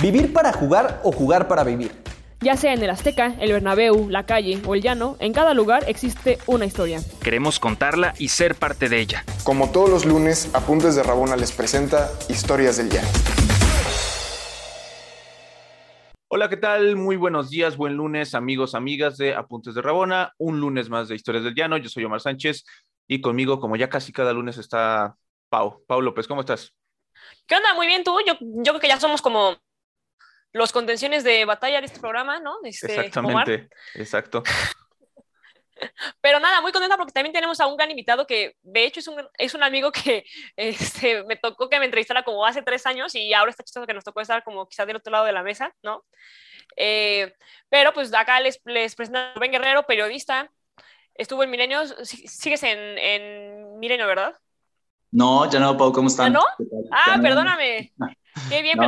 ¿Vivir para jugar o jugar para vivir? Ya sea en el Azteca, el Bernabéu, la calle o el llano, en cada lugar existe una historia. Queremos contarla y ser parte de ella. Como todos los lunes, Apuntes de Rabona les presenta Historias del Llano. Hola, ¿qué tal? Muy buenos días, buen lunes, amigos, amigas de Apuntes de Rabona. Un lunes más de Historias del Llano. Yo soy Omar Sánchez y conmigo, como ya casi cada lunes, está Pau. Pau López, ¿cómo estás? ¿Qué onda? Muy bien, tú. Yo, yo creo que ya somos como los contenciones de batalla de este programa, ¿no? Este, Exactamente, exacto. Pero nada, muy contenta porque también tenemos a un gran invitado que de hecho es un, es un amigo que este, me tocó que me entrevistara como hace tres años y ahora está chistoso que nos tocó estar como quizás del otro lado de la mesa, ¿no? Eh, pero pues acá les, les presento a Rubén Guerrero, periodista, estuvo en Milenio, sigues en, en Milenio, ¿verdad? No, ya no, Pau, ¿cómo están? ¿Ya no? Ah, perdóname. Qué bien,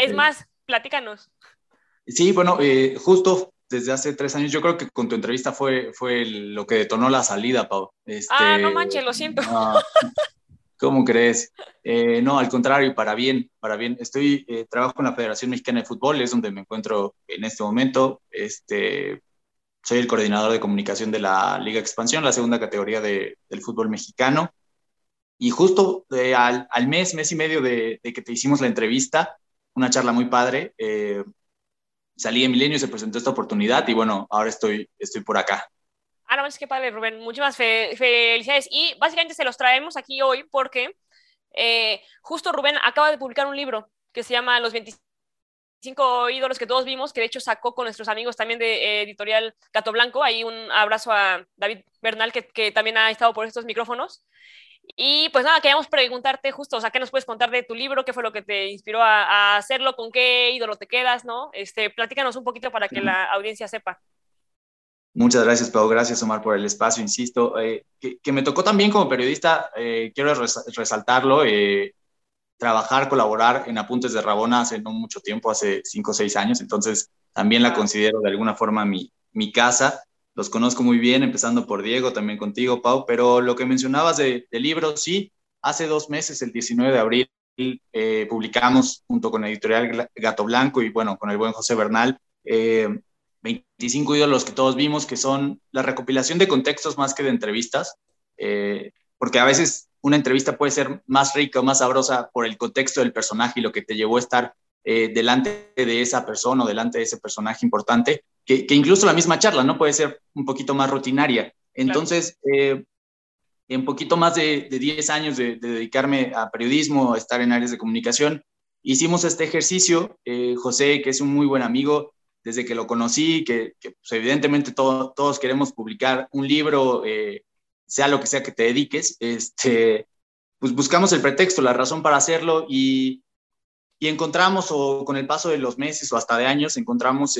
es más, platícanos. Sí, bueno, eh, justo desde hace tres años, yo creo que con tu entrevista fue, fue lo que detonó la salida, Pau. Este, ah, no manches, lo siento. ¿Cómo crees? Eh, no, al contrario, para bien, para bien. Estoy, eh, trabajo con la Federación Mexicana de Fútbol, es donde me encuentro en este momento. Este, soy el coordinador de comunicación de la Liga Expansión, la segunda categoría de, del fútbol mexicano. Y justo al, al, mes, mes y medio de, de, que te hicimos la entrevista, una charla muy padre. Eh, salí en Milenio se presentó esta oportunidad y bueno, ahora estoy, estoy por acá. Ah, no, es que padre, Rubén. Muchísimas felicidades. Y básicamente se los traemos aquí hoy porque eh, justo Rubén acaba de publicar un libro que se llama Los 25 ídolos que todos vimos, que de hecho sacó con nuestros amigos también de eh, editorial Gato Blanco. Ahí un abrazo a David Bernal, que, que también ha estado por estos micrófonos. Y pues nada, queríamos preguntarte justo, o sea, ¿qué nos puedes contar de tu libro? ¿Qué fue lo que te inspiró a, hacerlo? ¿Con qué ídolo te quedas? ¿no? Este, platícanos un poquito para que la audiencia sepa. Muchas gracias, Pau. Gracias, Omar, por el espacio, insisto. Eh, que, me tocó también como periodista, eh, quiero resaltarlo, eh, trabajar, colaborar en Apuntes de Rabona hace no mucho tiempo, hace cinco o seis años, entonces también la considero de alguna forma mi, mi casa los conozco muy bien, empezando por Diego, también contigo, Pau, pero lo que mencionabas de, de libros, sí, hace dos meses, el 19 de abril, eh, publicamos junto con la editorial Gato Blanco y bueno, con el buen José Bernal, 25 eh, ídolos que todos vimos, que son la recopilación de contextos más que de entrevistas, eh, porque a veces una entrevista puede ser más rica o más sabrosa por el contexto del personaje y lo que te llevó a estar delante de esa persona o delante de ese personaje importante, que, incluso la misma charla, ¿no? Puede ser un poquito más rutinaria. Entonces, eh, en poquito más de, 10 años de, dedicarme a periodismo, a estar en áreas de comunicación, hicimos este ejercicio. Eh, José, que es un muy buen amigo, desde que lo conocí, que, pues, evidentemente todos queremos publicar un libro, eh, sea lo que sea que te dediques, este, pues buscamos el pretexto, la razón para hacerlo y, y encontramos, o con el paso de los meses o hasta de años, encontramos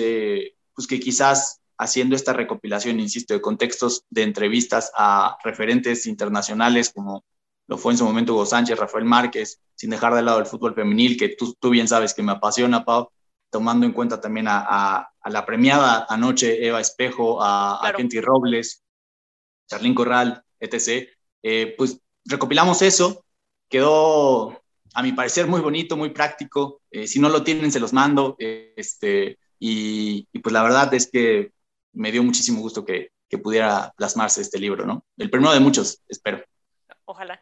pues que quizás haciendo esta recopilación, insisto, de contextos de entrevistas a referentes internacionales como lo fue en su momento Hugo Sánchez, Rafael Márquez, sin dejar de lado el fútbol femenil, que tú, tú bien sabes que me apasiona, Pau, tomando en cuenta también a, a, la premiada anoche Eva Espejo, a, a Kenty Robles, Charlín Corral, etc. Eh, pues recopilamos eso, quedó a mi parecer muy bonito, muy práctico. Eh, si no lo tienen, se los mando. Eh, este, y, pues la verdad es que me dio muchísimo gusto que, que, pudiera plasmarse este libro, ¿no? El primero de muchos, espero. Ojalá.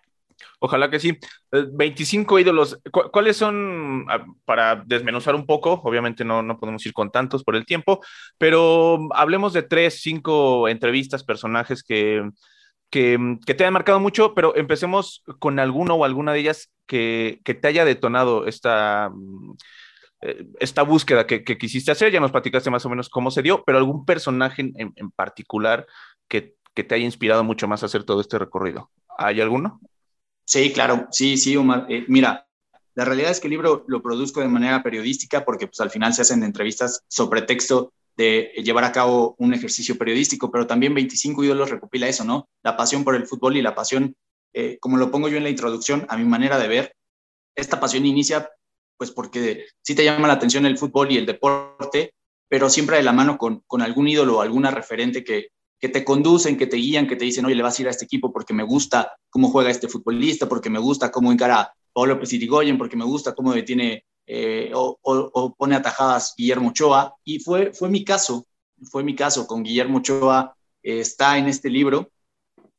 Ojalá que sí. 25 eh, ídolos. ¿Cuáles son, ah, para desmenuzar un poco, obviamente no, no podemos ir con tantos por el tiempo, pero hablemos de tres, cinco entrevistas, personajes que, que, que, te hayan marcado mucho, pero empecemos con alguno o alguna de ellas que, que te haya detonado esta, eh, esta búsqueda que, quisiste hacer, ya nos platicaste más o menos cómo se dio, pero algún personaje en, particular que, te haya inspirado mucho más a hacer todo este recorrido. ¿Hay alguno? Sí, claro, sí, sí, Omar. Eh, mira, la realidad es que el libro lo produzco de manera periodística porque pues al final se hacen entrevistas sobre texto de llevar a cabo un ejercicio periodístico, pero también 25 ídolos recopila eso, ¿no? La pasión por el fútbol y la pasión, eh, como lo pongo yo en la introducción, a mi manera de ver, esta pasión inicia pues porque sí te llama la atención el fútbol y el deporte, pero siempre de la mano con, con algún ídolo o alguna referente que, que te conducen, que te guían, que te dicen, oye, le vas a ir a este equipo porque me gusta cómo juega este futbolista, porque me gusta cómo encara Pablo Pesirigoyen, porque me gusta cómo detiene eh, o, pone atajadas Guillermo Ochoa, y fue, fue mi caso, fue mi caso con Guillermo Ochoa, eh, está en este libro,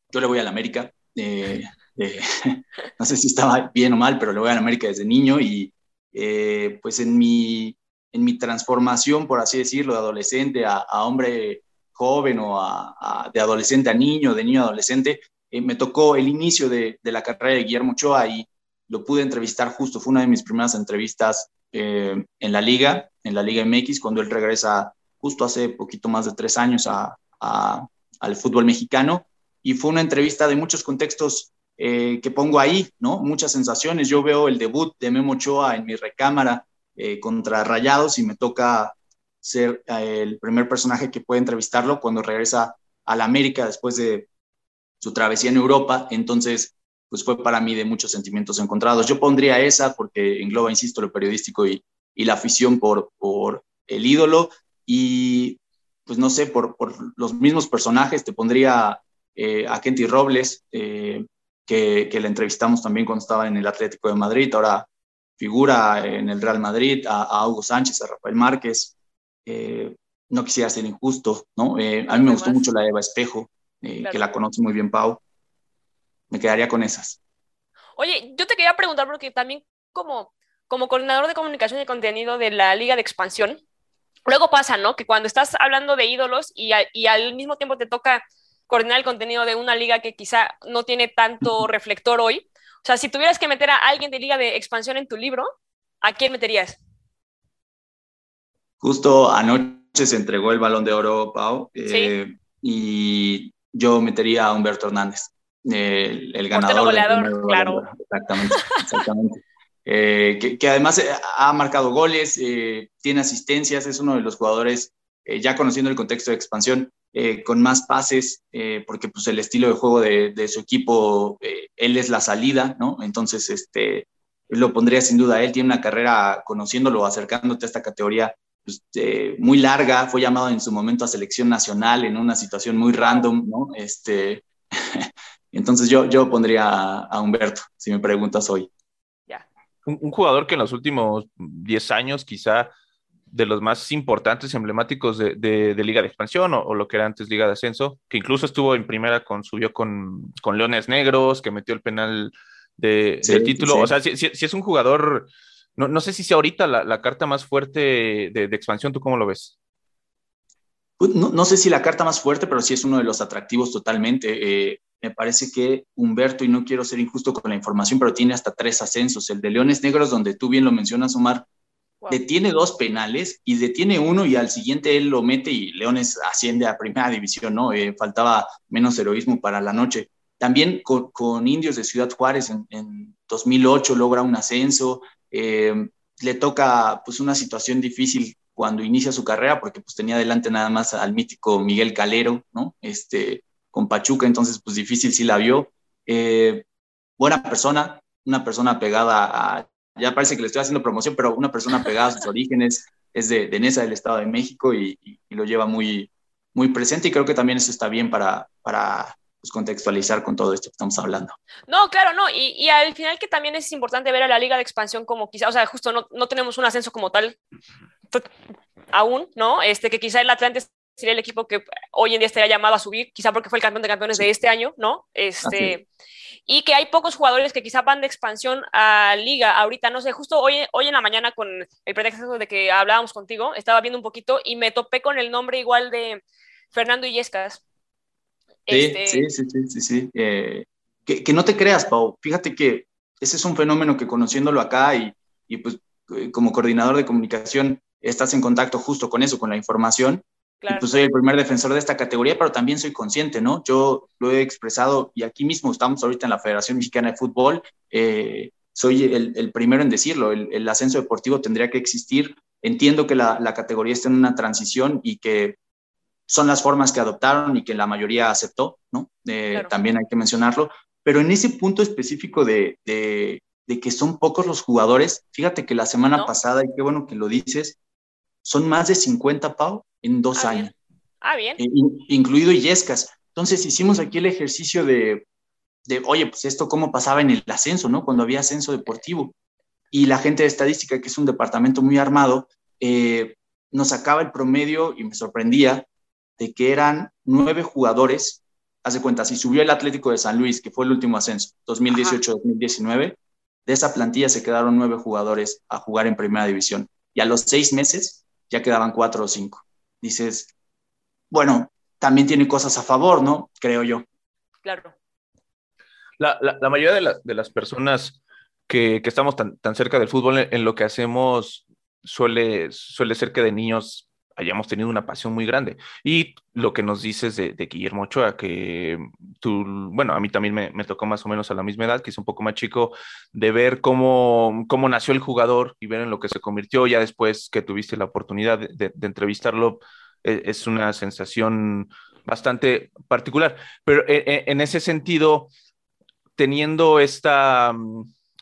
yo le voy a la América, eh, no sé si estaba bien o mal, pero le voy a la América desde niño y pues en mi, en mi transformación, por así decirlo, de adolescente a, hombre joven o de adolescente a niño, de niño a adolescente, me tocó el inicio de, de, la carrera de Guillermo Ochoa y lo pude entrevistar justo, fue una de mis primeras entrevistas eh, en la liga, en la Liga MX, cuando él regresa justo hace poquito más de tres años a, al fútbol mexicano. Y fue una entrevista de muchos contextos eh, que pongo ahí, ¿no? Muchas sensaciones. Yo veo el debut de Memo Ochoa en mi recámara eh, contra Rayados y me toca ser el primer personaje que puede entrevistarlo cuando regresa a la América después de su travesía en Europa. Entonces, pues fue para mí de muchos sentimientos encontrados. Yo pondría esa porque engloba, insisto, lo periodístico y, y la afición por, por el ídolo y pues no sé, por, por los mismos personajes, te pondría eh, a Kenty Robles, eh, que, que le entrevistamos también cuando estaba en el Atlético de Madrid, ahora figura en el Real Madrid, a, Hugo Sánchez, a Rafael Márquez. Eh, no quisiera ser injusto, ¿no? a mí me gustó mucho la Eva Espejo, que la conoce muy bien Pau me quedaría con esas. Oye, yo te quería preguntar porque también como, como coordinador de comunicación y contenido de la Liga de Expansión, luego pasa, ¿no? Que cuando estás hablando de ídolos y, y al mismo tiempo te toca coordinar el contenido de una liga que quizá no tiene tanto reflector hoy, o sea, si tuvieras que meter a alguien de Liga de Expansión en tu libro, ¿a quién meterías? Justo anoche se entregó el balón de oro, Pau, eh, y yo metería a Humberto Hernández el, ganador. goleador, claro. Exactamente, exactamente. Eh, que, además eh, ha marcado goles, eh, tiene asistencias, es uno de los jugadores, ya conociendo el contexto de expansión, con más pases, porque pues el estilo de juego de, su equipo, él es la salida, ¿no? Entonces, este, lo pondría sin duda, él tiene una carrera conociéndolo, acercándote a esta categoría pues, muy larga, fue llamado en su momento a selección nacional en una situación muy random, ¿no? Este, Entonces yo, yo pondría a, Humberto, si me preguntas hoy. Un, jugador que en los últimos 10 años quizá de los más importantes, emblemáticos de, de, Liga de Expansión o, lo que era antes Liga de Ascenso, que incluso estuvo en primera con, subió con, con Leones Negros, que metió el penal de, del título. O sea, si, si, es un jugador, no, no, sé si sea ahorita la, la carta más fuerte de, de, expansión, ¿tú cómo lo ves? Pues, no, no, sé si la carta más fuerte, pero sí es uno de los atractivos totalmente. Eh, me parece que Humberto, y no quiero ser injusto con la información, pero tiene hasta tres ascensos. El de Leones Negros, donde tú bien lo mencionas, Omar, detiene dos penales y detiene uno y al siguiente él lo mete y Leones asciende a primera división, ¿no? Eh, faltaba menos heroísmo para la noche. También con, Indios de Ciudad Juárez en, 2008 logra un ascenso. Eh, le toca pues una situación difícil cuando inicia su carrera porque pues tenía delante nada más al mítico Miguel Calero, ¿no? Este, con Pachuca, entonces pues difícil sí la vio. Eh, buena persona, una persona pegada a, ya parece que le estoy haciendo promoción, pero una persona pegada a sus orígenes, es de, Nesa, del Estado de México, y, lo lleva muy, muy presente, y creo que también eso está bien para, para pues, contextualizar con todo esto que estamos hablando. No, claro, no, y, y, al final que también es importante ver a la Liga de Expansión como quizá, o sea, justo no, no tenemos un ascenso como tal aún, ¿no? Este, que quizá el Atlante sería el equipo que hoy en día estaría llamado a subir, quizá porque fue el campeón de campeones de este año, ¿no? Este, y que hay pocos jugadores que quizá van de expansión a liga ahorita, no sé, justo hoy, hoy en la mañana con el pretexto de que hablábamos contigo, estaba viendo un poquito y me topé con el nombre igual de Fernando Illescas. Sí, este... sí, sí, sí, sí, eh, que, que, no te creas, Pau, fíjate que ese es un fenómeno que conociéndolo acá y, y pues eh, como coordinador de comunicación estás en contacto justo con eso, con la información, pues soy el primer defensor de esta categoría, pero también soy consciente, ¿no? Yo lo he expresado y aquí mismo estamos ahorita en la Federación Mexicana de Fútbol. Eh, soy el, primero en decirlo, el, ascenso deportivo tendría que existir. Entiendo que la, categoría está en una transición y que son las formas que adoptaron y que la mayoría aceptó, ¿no? Eh, también hay que mencionarlo. Pero en ese punto específico de, que son pocos los jugadores, fíjate que la semana pasada, y qué bueno que lo dices, son más de 50, Pau, en dos ah, años. Ah, bien. Eh, incluido Illescas. Entonces hicimos aquí el ejercicio de, de, oye, pues esto cómo pasaba en el ascenso, ¿no? Cuando había ascenso deportivo. y la gente de estadística, que es un departamento muy armado, eh, nos sacaba el promedio y me sorprendía de que eran nueve jugadores. Hace cuenta, si subió el Atlético de San Luis, que fue el último ascenso, 2018-2019, de esa plantilla se quedaron nueve jugadores a jugar en primera división. Y a los seis meses ya quedaban cuatro o cinco. Dices, bueno, también tiene cosas a favor, ¿no? Creo yo. Claro. La, la, mayoría de, de, las personas que, que estamos tan, tan, cerca del fútbol, en, en, lo que hacemos suele, suele ser que de niños hayamos tenido una pasión muy grande. Y lo que nos dices de, Guillermo Ochoa, que tú, bueno, a mí también me, tocó más o menos a la misma edad, que es un poco más chico, de ver cómo, cómo nació el jugador y ver en lo que se convirtió ya después que tuviste la oportunidad de, entrevistarlo, es, es, una sensación bastante particular. Pero en, e, en ese sentido, teniendo esta,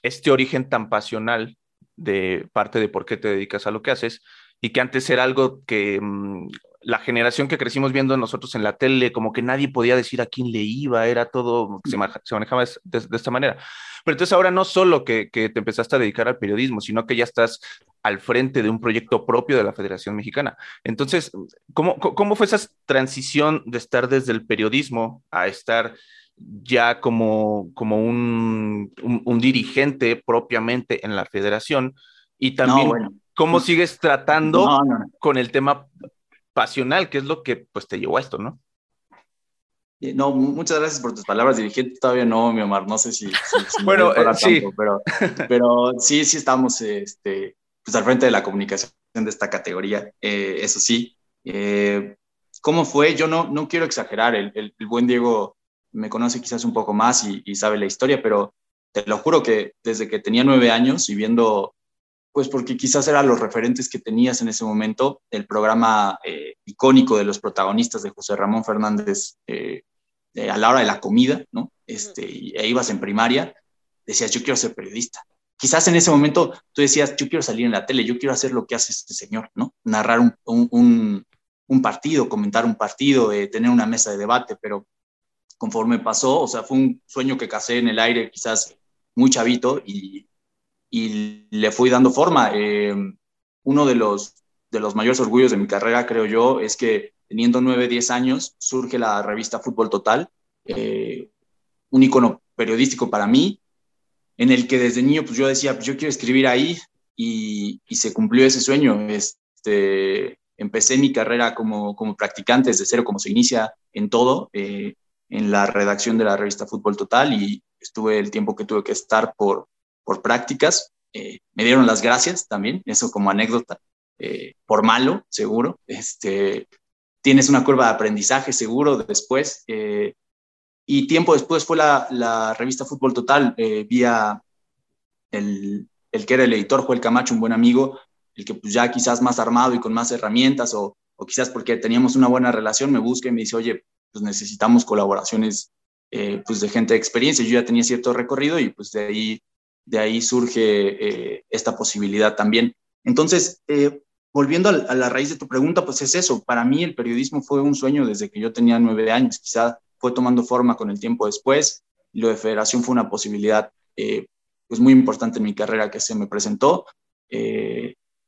este origen tan pasional de parte de por qué te dedicas a lo que haces, y que antes era algo que mmm, la generación que crecimos viendo nosotros en la tele, como que nadie podía decir a quién le iba, era todo, se, se manejaba de, de, esta manera. Pero entonces ahora no solo que, que, te empezaste a dedicar al periodismo, sino que ya estás al frente de un proyecto propio de la Federación Mexicana. Entonces, ¿cómo, cómo fue esa transición de estar desde el periodismo a estar ya como, como un, un, un dirigente propiamente en la federación? Y también... No, bueno cómo sigues tratando no, no, no. con el tema pasional, que es lo que pues te llevó a esto, ¿no? No, muchas gracias por tus palabras, dirigente. Todavía no, mi Omar, no sé si. si, si bueno, eh, sí. Tanto, pero, pero sí, sí estamos este, pues, al frente de la comunicación de esta categoría, eh, eso sí. Eh, ¿Cómo fue? Yo no, no quiero exagerar. El, el, el, buen Diego me conoce quizás un poco más y, y sabe la historia, pero te lo juro que desde que tenía nueve años y viendo pues porque quizás eran los referentes que tenías en ese momento, el programa eh, icónico de los protagonistas de José Ramón Fernández eh, eh, a la hora de la comida, ¿no? Este, y e ibas en primaria, decías, yo quiero ser periodista. Quizás en ese momento tú decías, yo quiero salir en la tele, yo quiero hacer lo que hace este señor, ¿no? Narrar un, un, un partido, comentar un partido, eh, tener una mesa de debate, pero conforme pasó, o sea, fue un sueño que casé en el aire quizás muy chavito y, y le fui dando forma. Eh, uno de los, de los mayores orgullos de mi carrera, creo yo, es que teniendo 9, 10 años, surge la revista Fútbol Total, eh, un icono periodístico para mí, en el que desde niño pues yo decía, pues yo quiero escribir ahí y, se cumplió ese sueño. Este, empecé mi carrera como, como practicante desde cero, como se inicia en todo, eh, en la redacción de la revista Fútbol Total y estuve el tiempo que tuve que estar por, por prácticas. Eh, me dieron las gracias también, eso como anécdota, eh, por malo, seguro. Este, tienes una curva de aprendizaje seguro después. Eh, y tiempo después fue la, revista Fútbol Total, eh, vía el, el, que era el editor, Joel Camacho, un buen amigo, el que pues ya quizás más armado y con más herramientas, o, o quizás porque teníamos una buena relación, me busca y me dice, oye, pues necesitamos colaboraciones eh, pues de gente de experiencia. Yo ya tenía cierto recorrido y pues de ahí de ahí surge eh, esta posibilidad también. Entonces, eh, volviendo a, la raíz de tu pregunta, pues es eso. Para mí el periodismo fue un sueño desde que yo tenía nueve años. Quizá fue tomando forma con el tiempo después. Lo de federación fue una posibilidad eh, pues muy importante en mi carrera que se me presentó.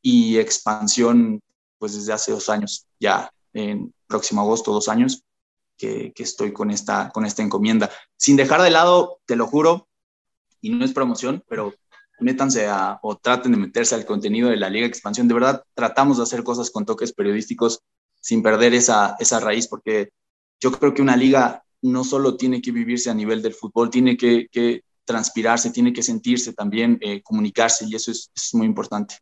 Y expansión, pues desde hace dos años, ya en próximo agosto, dos años, que, que estoy con esta, con esta encomienda. Sin dejar de lado, te lo juro, y no es promoción, pero métanse a, o traten de meterse al contenido de la Liga Expansión. De verdad, tratamos de hacer cosas con toques periodísticos sin perder esa, esa raíz, porque yo creo que una liga no solo tiene que vivirse a nivel del fútbol, tiene que, que transpirarse, tiene que sentirse también, eh, comunicarse, y eso es, es muy importante.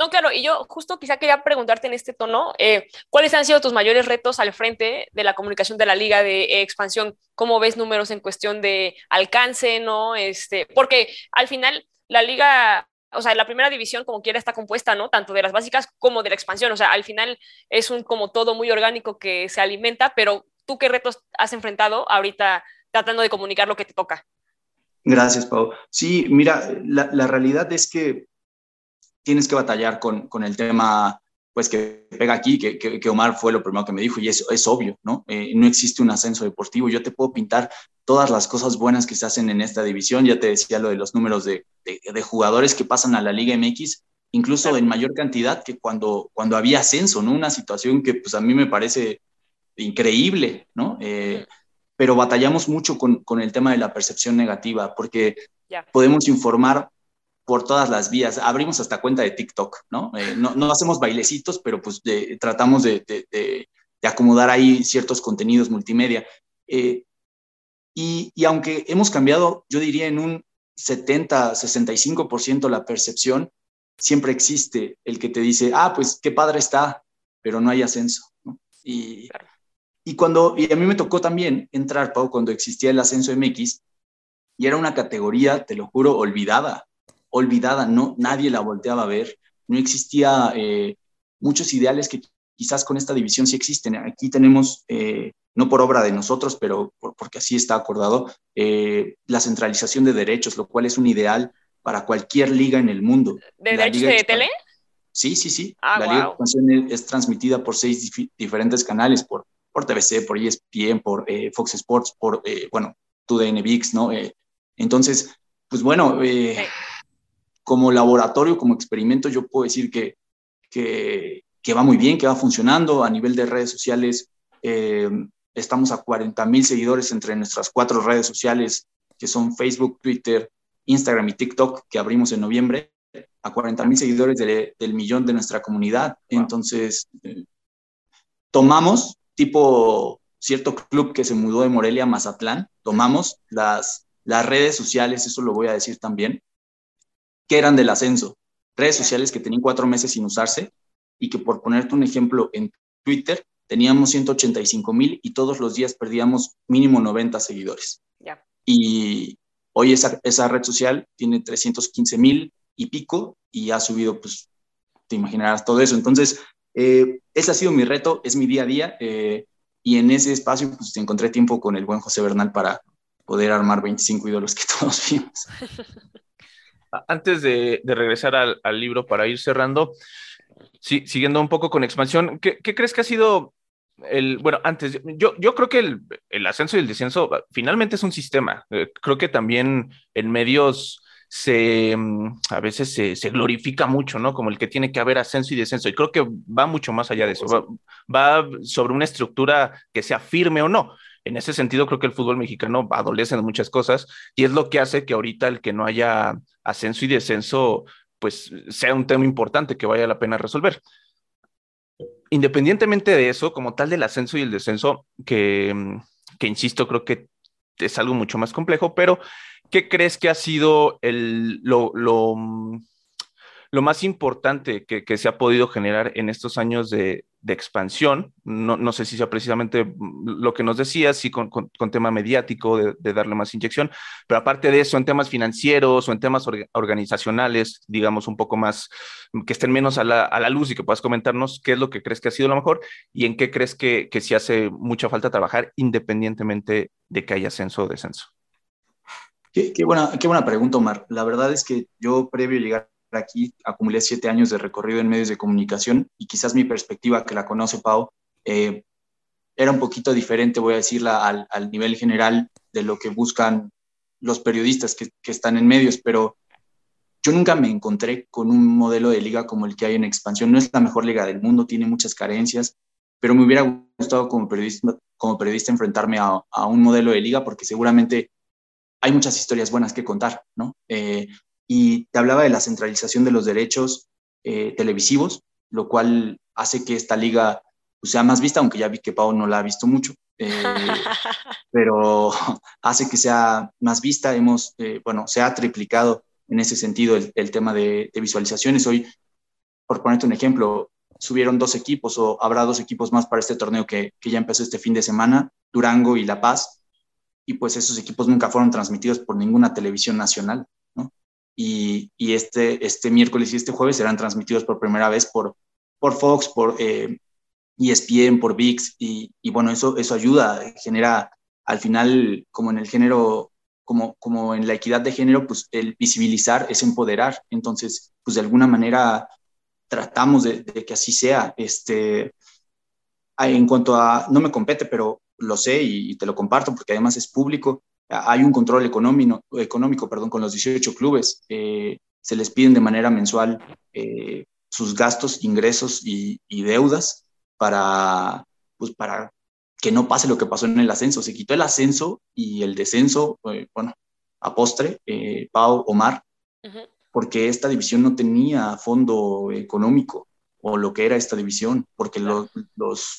No, claro, y yo justo quizá quería preguntarte en este tono, eh, ¿cuáles han sido tus mayores retos al frente de la comunicación de la liga de eh, expansión? ¿Cómo ves números en cuestión de alcance, no? Este, porque al final la liga, o sea, la primera división como quiera está compuesta, ¿no? Tanto de las básicas como de la expansión, o sea, al final es un como todo muy orgánico que se alimenta, pero ¿tú qué retos has enfrentado ahorita tratando de comunicar lo que te toca? Gracias, Pau. Sí, mira, la, la realidad es que tienes que batallar con, con el tema pues que pega aquí, que, que, Omar fue lo primero que me dijo, y eso es obvio, ¿no? Eh, no existe un ascenso deportivo. Yo te puedo pintar todas las cosas buenas que se hacen en esta división. Ya te decía lo de los números de, de, jugadores que pasan a la Liga MX, incluso en mayor cantidad que cuando, cuando había ascenso, ¿no? Una situación que pues a mí me parece increíble, ¿no? Eh, pero batallamos mucho con, con, el tema de la percepción negativa, porque podemos informar por todas las vías. Abrimos hasta cuenta de TikTok, ¿no? Eh, no, no, hacemos bailecitos, pero pues tratamos de, de, acomodar ahí ciertos contenidos multimedia. Eh, y, y, aunque hemos cambiado, yo diría en un 70, 65% la percepción, siempre existe el que te dice, ah, pues qué padre está, pero no hay ascenso. ¿no? Y, y, cuando, y a mí me tocó también entrar, Pau, cuando existía el ascenso MX, y era una categoría, te lo juro, olvidada olvidada, no, nadie la volteaba a ver, no existía eh, muchos ideales que quizás con esta división sí existen. Aquí tenemos, eh, no por obra de nosotros, pero porque así está acordado, eh, la centralización de derechos, lo cual es un ideal para cualquier liga en el mundo. ¿De derechos de tele? Sí, sí, sí. Ah, la liga de es transmitida por seis diferentes canales, por, por TVC, por ESPN, por Fox Sports, por, bueno, TUDN VIX, ¿no? entonces, pues bueno, como laboratorio, como experimento, yo puedo decir que, que, va muy bien, que va funcionando. A nivel de redes sociales, eh, estamos a 40 mil seguidores entre nuestras cuatro redes sociales, que son Facebook, Twitter, Instagram y TikTok, que abrimos en noviembre, a 40 mil seguidores del millón de nuestra comunidad. Entonces, eh, tomamos, tipo cierto club que se mudó de Morelia a Mazatlán, tomamos las, las redes sociales, eso lo voy a decir también, que eran del ascenso. Redes sociales que tenían cuatro meses sin usarse y que por ponerte un ejemplo en Twitter teníamos 185 mil y todos los días perdíamos mínimo 90 seguidores. Y hoy esa, esa, red social tiene 315 mil y pico y ha subido, pues, te imaginarás todo eso. Entonces, eh, ese ha sido mi reto, es mi día a día eh, y en ese espacio pues encontré tiempo con el buen José Bernal para poder armar 25 ídolos que todos vimos. antes de, regresar al, libro para ir cerrando, siguiendo un poco con expansión, ¿qué, crees que ha sido el, bueno, antes, yo, yo creo que el, ascenso y el descenso finalmente es un sistema. Eh, creo que también en medios se, mm, a veces se, glorifica mucho, ¿no? Como el que tiene que haber ascenso y descenso. Y creo que va mucho más allá de eso. va sobre una estructura que sea firme o no. En ese sentido, creo que el fútbol mexicano adolece de muchas cosas y es lo que hace que ahorita el que no haya ascenso y descenso, pues sea un tema importante que vaya la pena resolver. Independientemente de eso, como tal del ascenso y el descenso, que, que insisto, creo que es algo mucho más complejo, pero ¿qué crees que ha sido el, lo, lo más importante que, que, se ha podido generar en estos años de, de expansión. No, no, sé si sea precisamente lo que nos decías, si con, con, tema mediático, de, darle más inyección, pero aparte de eso, en temas financieros o en temas organizacionales, digamos, un poco más, que estén menos a la, a la, luz y que puedas comentarnos qué es lo que crees que ha sido lo mejor y en qué crees que, que sí hace mucha falta trabajar independientemente de que haya ascenso o descenso. Qué, qué, buena, qué buena pregunta, Omar. La verdad es que yo, previo a llegar aquí acumulé siete años de recorrido en medios de comunicación y quizás mi perspectiva, que la conoce Pau, eh, era un poquito diferente, voy a decirla, al, nivel general de lo que buscan los periodistas que, están en medios, pero yo nunca me encontré con un modelo de liga como el que hay en expansión. No es la mejor liga del mundo, tiene muchas carencias, pero me hubiera gustado como periodista, como periodista enfrentarme a, a un modelo de liga porque seguramente hay muchas historias buenas que contar, ¿no? Eh, y te hablaba de la centralización de los derechos eh, televisivos, lo cual hace que esta liga pues, sea más vista, aunque ya vi que Pau no la ha visto mucho, eh, pero hace que sea más vista. Hemos, eh, bueno, se ha triplicado en ese sentido el, tema de, visualizaciones. Hoy, por ponerte un ejemplo, subieron dos equipos o habrá dos equipos más para este torneo que, que ya empezó este fin de semana, Durango y La Paz, y pues esos equipos nunca fueron transmitidos por ninguna televisión nacional y, este, este miércoles y este jueves serán transmitidos por primera vez por, por Fox, por eh, ESPN, por VIX, y, bueno, eso, eso ayuda, genera al final, como en el género, como, como en la equidad de género, pues el visibilizar es empoderar, entonces, pues de alguna manera tratamos de, que así sea. Este, en cuanto a, no me compete, pero lo sé y, te lo comparto porque además es público, hay un control económico, económico perdón, con los 18 clubes. Eh, se les piden de manera mensual eh, sus gastos, ingresos y, deudas para, pues para que no pase lo que pasó en el ascenso. Se quitó el ascenso y el descenso, eh, bueno, a postre, Pau, Omar, porque esta división no tenía fondo económico o lo que era esta división, porque los,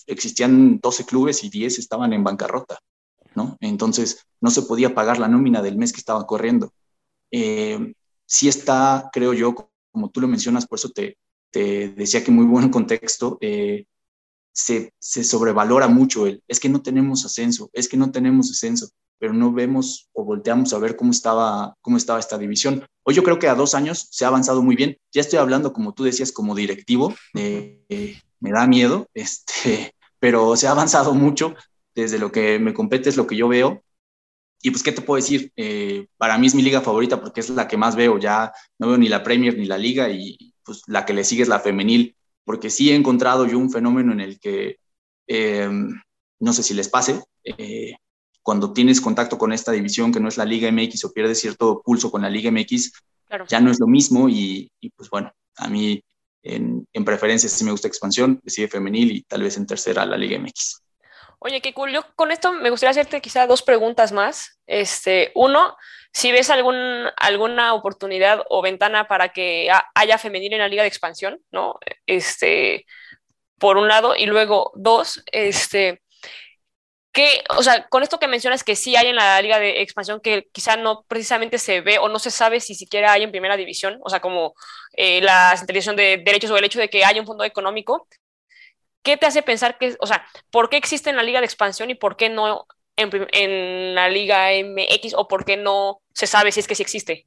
existían 12 clubes y 10 estaban en bancarrota, ¿no? Entonces no se podía pagar la nómina del mes que estaba corriendo. Eh, sí está, creo yo, como tú lo mencionas, por eso te, decía que muy buen contexto, eh, se, se, sobrevalora mucho el, es que no tenemos ascenso, es que no tenemos ascenso pero no vemos o volteamos a ver cómo estaba, cómo estaba esta división. Hoy yo creo que a dos años se ha avanzado muy bien. Ya estoy hablando, como tú decías, como directivo. me da miedo, este, pero se ha avanzado mucho desde lo que me compete, es lo que yo veo. Y pues, ¿qué te puedo decir? Eh, para mí es mi liga favorita porque es la que más veo. Ya no veo ni la Premier ni la liga y pues la que le sigue es la femenil, porque sí he encontrado yo un fenómeno en el que, eh, no sé si les pase, eh, cuando tienes contacto con esta división que no es la Liga MX o pierdes cierto pulso con la Liga MX, ya no es lo mismo y, pues bueno, a mí en, en, preferencia sí me gusta expansión, decide femenil y tal vez en tercera la Liga MX. Oye, qué cool. Yo con esto me gustaría hacerte quizá dos preguntas más. Este, uno, si ves algún, alguna oportunidad o ventana para que haya femenil en la liga de expansión, ¿no? Este, por un lado, y luego dos, este, que, o sea, con esto que mencionas que sí hay en la liga de expansión que quizá no precisamente se ve o no se sabe si siquiera hay en primera división, o sea, como eh, la centralización de derechos o el hecho de que haya un fondo económico, ¿qué te hace pensar que, o sea, por qué existe en la liga de expansión y por qué no en, en la liga MX o por qué no se sabe si es que sí existe?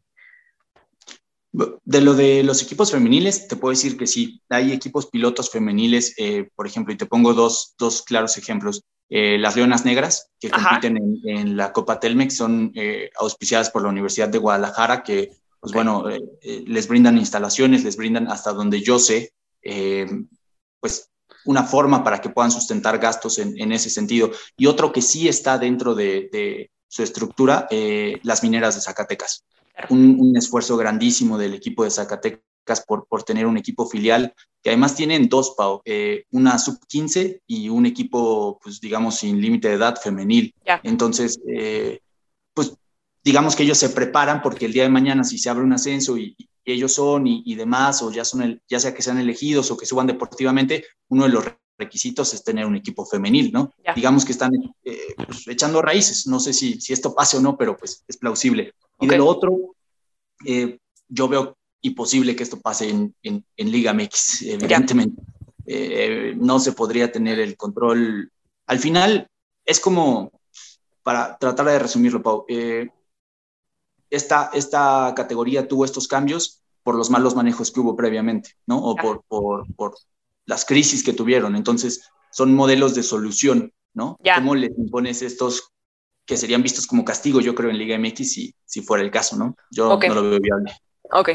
De lo de los equipos femeniles, te puedo decir que sí, hay equipos pilotos femeniles, eh, por ejemplo, y te pongo dos, dos claros ejemplos. Eh, las Leonas Negras, que compiten en, la Copa Telmex, son eh, auspiciadas por la Universidad de Guadalajara, que, pues bueno, les brindan instalaciones, les brindan, hasta donde yo sé, pues una forma para que puedan sustentar gastos en, ese sentido. Y otro que sí está dentro de, de su estructura, las mineras de Zacatecas un, esfuerzo grandísimo del equipo de Zacatecas por, por tener un equipo filial, que además tienen dos, Pau, eh, una sub-15 y un equipo, pues digamos, sin límite de edad femenil. Entonces, eh, pues digamos que ellos se preparan porque el día de mañana si se abre un ascenso y, ellos son y, demás, o ya, son el, ya sea que sean elegidos o que suban deportivamente, uno de los requisitos es tener un equipo femenil, ¿no? Digamos que están eh, pues, echando raíces, no sé si, si esto pase o no, pero pues es plausible. Y de lo otro, eh, yo veo imposible que esto pase en, en, Liga MX, evidentemente. Eh, no se podría tener el control. Al final, es como, para tratar de resumirlo, Pau, eh, esta, esta categoría tuvo estos cambios por los malos manejos que hubo previamente, ¿no? O por, por, por las crisis que tuvieron. Entonces, son modelos de solución, ¿no? ¿Cómo les impones estos que serían vistos como castigo, yo creo, en Liga MX si, si fuera el caso, ¿no? Yo no lo veo viable. Ok.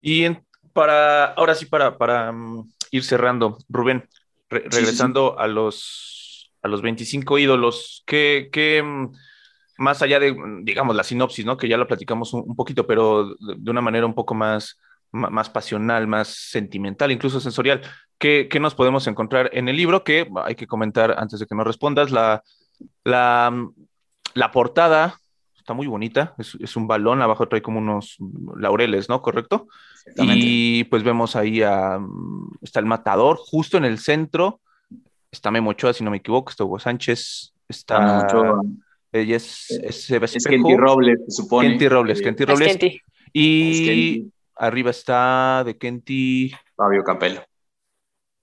Y para, ahora sí, para, para mm, ir cerrando, Rubén, regresando a los a los 25 ídolos, ¿qué, mm, más allá de, digamos, la sinopsis, ¿no? Que ya lo platicamos un, poquito, pero de, una manera un poco más, más pasional, más sentimental, incluso sensorial, ¿Qué, nos podemos encontrar en el libro? Que hay que comentar antes de que nos respondas. La, la, la portada está muy bonita, es, un balón, abajo trae como unos laureles, ¿no? ¿Correcto? Y pues vemos ahí a, está el matador, justo en el centro, está Memo Ochoa, si no me equivoco, está Hugo Sánchez, está... Ella es, eh, es, es, Kenty Robles, se supone. Kenty Robles, Kenty Robles. Y arriba está de Kenty... Fabio Capello.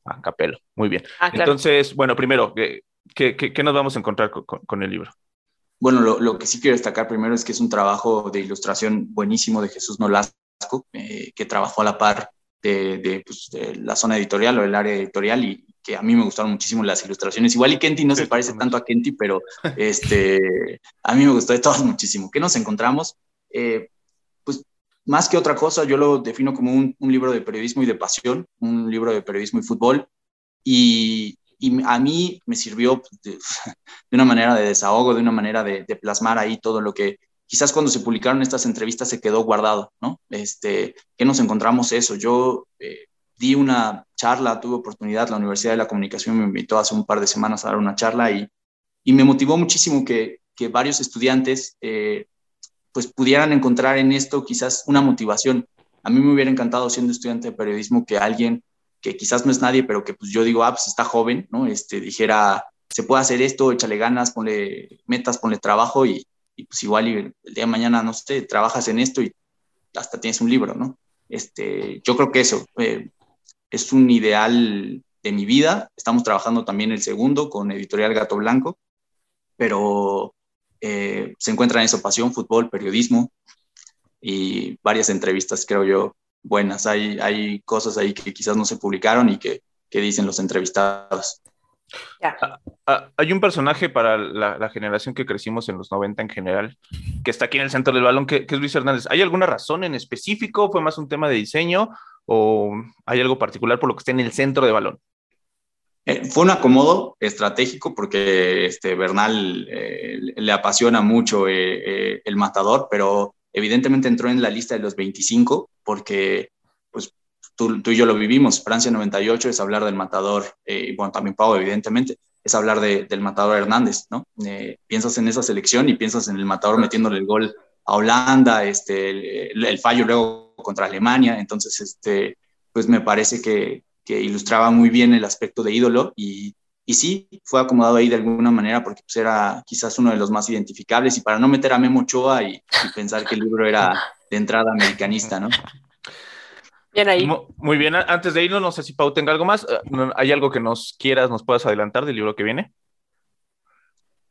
Ah, Capello, muy bien. Ah, Entonces, bueno, primero, ¿qué, qué, nos vamos a encontrar con, el libro? Bueno, lo, que sí quiero destacar primero es que es un trabajo de ilustración buenísimo de Jesús Nolasco, eh, que trabajó a la par pues, de, la zona editorial o el área editorial y que a mí me gustaron muchísimo las ilustraciones. Igual y Kenty no se parece tanto a Kenty, pero este, a mí me gustó de todas muchísimo. ¿Qué nos encontramos? Eh, pues más que otra cosa, yo lo defino como un, libro de periodismo y de pasión, un libro de periodismo y fútbol. Y, a mí me sirvió de, una manera de desahogo, de una manera de, plasmar ahí todo lo que quizás cuando se publicaron estas entrevistas se quedó guardado, ¿no? Este, ¿Qué nos encontramos eso? Yo eh, di una charla, tuve oportunidad, la Universidad de la Comunicación me invitó hace un par de semanas a dar una charla y, y me motivó muchísimo que, que varios estudiantes eh, pues pudieran encontrar en esto quizás una motivación. A mí me hubiera encantado siendo estudiante de periodismo que alguien que quizás no es nadie, pero que pues yo digo, ah, pues está joven, ¿no? Este, dijera, se puede hacer esto, échale ganas, ponle metas, ponle trabajo y, pues igual el día de mañana, no sé, trabajas en esto y hasta tienes un libro, ¿no? Este, yo creo que eso eh, es un ideal de mi vida. Estamos trabajando también el segundo con Editorial Gato Blanco, pero eh, se encuentra en eso, pasión, fútbol, periodismo y varias entrevistas, creo yo, buenas. Hay, hay cosas ahí que quizás no se publicaron y que, que dicen los entrevistados. Ah, ah, hay un personaje para la, generación que crecimos en los 90 en general, que está aquí en el centro del balón, que, que, es Luis Hernández. ¿Hay alguna razón en específico? ¿Fue más un tema de diseño? ¿O hay algo particular por lo que está en el centro de balón? Eh, fue un acomodo estratégico porque este, Bernal eh, le apasiona mucho eh, el matador, pero evidentemente entró en la lista de los 25 porque pues, tú, y yo lo vivimos. Francia 98 es hablar del matador, y bueno, también Pau, evidentemente, es hablar del matador Hernández, ¿no? piensas en esa selección y piensas en el matador metiéndole el gol a Holanda, este, el fallo luego contra Alemania, entonces, este, pues me parece que, que ilustraba muy bien el aspecto de ídolo y, y sí, fue acomodado ahí de alguna manera porque pues, era quizás uno de los más identificables y para no meter a Memo Ochoa y, pensar que el libro era de entrada americanista, ¿no? Bien ahí. Muy bien, antes de irnos, no sé si Pau tenga algo más. Eh, ¿Hay algo que nos quieras, nos puedas adelantar del libro que viene?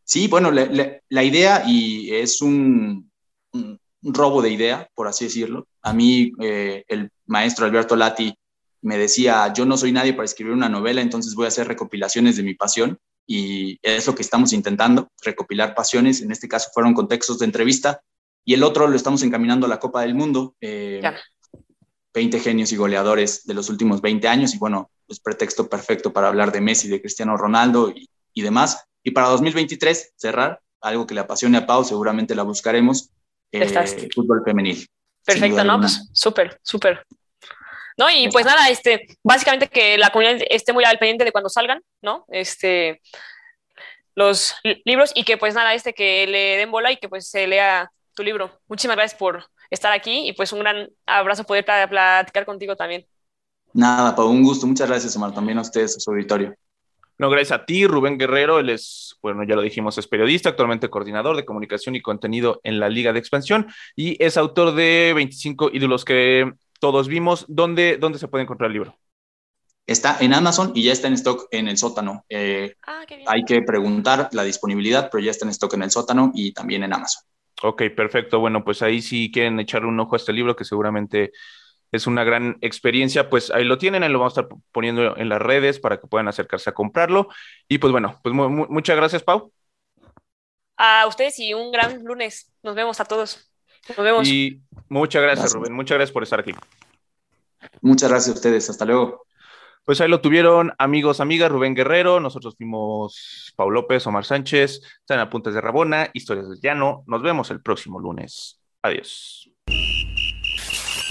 Sí, bueno, la, idea y es un, un, robo de idea, por así decirlo. A mí, eh, el maestro Alberto Lati me decía, yo no soy nadie para escribir una novela, entonces voy a hacer recopilaciones de mi pasión y es lo que estamos intentando, recopilar pasiones, en este caso fueron contextos de entrevista y el otro lo estamos encaminando a la Copa del Mundo. 20 eh, genios y goleadores de los últimos 20 años y bueno, es pretexto perfecto para hablar de Messi, de Cristiano Ronaldo y, demás. Y para 2023, cerrar, algo que le apasione a Pau, seguramente la buscaremos, eh, fútbol femenil. Perfecto, ¿no? Pues súper, súper. ¿no? Y pues nada, este, básicamente que la comunidad esté muy al pendiente de cuando salgan, ¿no? Este, los libros y que pues nada, este, que le den bola y que pues se lea tu libro. Muchísimas gracias por estar aquí y pues un gran abrazo poder platicar contigo también. Nada, Pau, un gusto. Muchas gracias, Omar, también a ustedes, a su auditorio. No, gracias a ti, Rubén Guerrero. Él es, bueno, ya lo dijimos, es periodista, actualmente coordinador de comunicación y contenido en la Liga de Expansión y es autor de 25 ídolos que todos vimos. ¿Dónde, dónde se puede encontrar el libro? Está en Amazon y ya está en stock en el sótano. Eh, ah, hay que preguntar la disponibilidad, pero ya está en stock en el sótano y también en Amazon. Ok, perfecto. Bueno, pues ahí si quieren echarle un ojo a este libro, que seguramente es una gran experiencia, pues ahí lo tienen, ahí lo vamos a estar poniendo en las redes para que puedan acercarse a comprarlo. Y pues bueno, pues muchas gracias, Pau. A ustedes y un gran lunes. Nos vemos a todos. Nos vemos. Y muchas gracias, Rubén. Muchas gracias por estar aquí. Muchas gracias a ustedes. Hasta luego. Pues ahí lo tuvieron amigos, amigas, Rubén Guerrero, nosotros fuimos Pau López, Omar Sánchez, están a Puntas de Rabona, Historias del Llano. Nos vemos el próximo lunes. Adiós.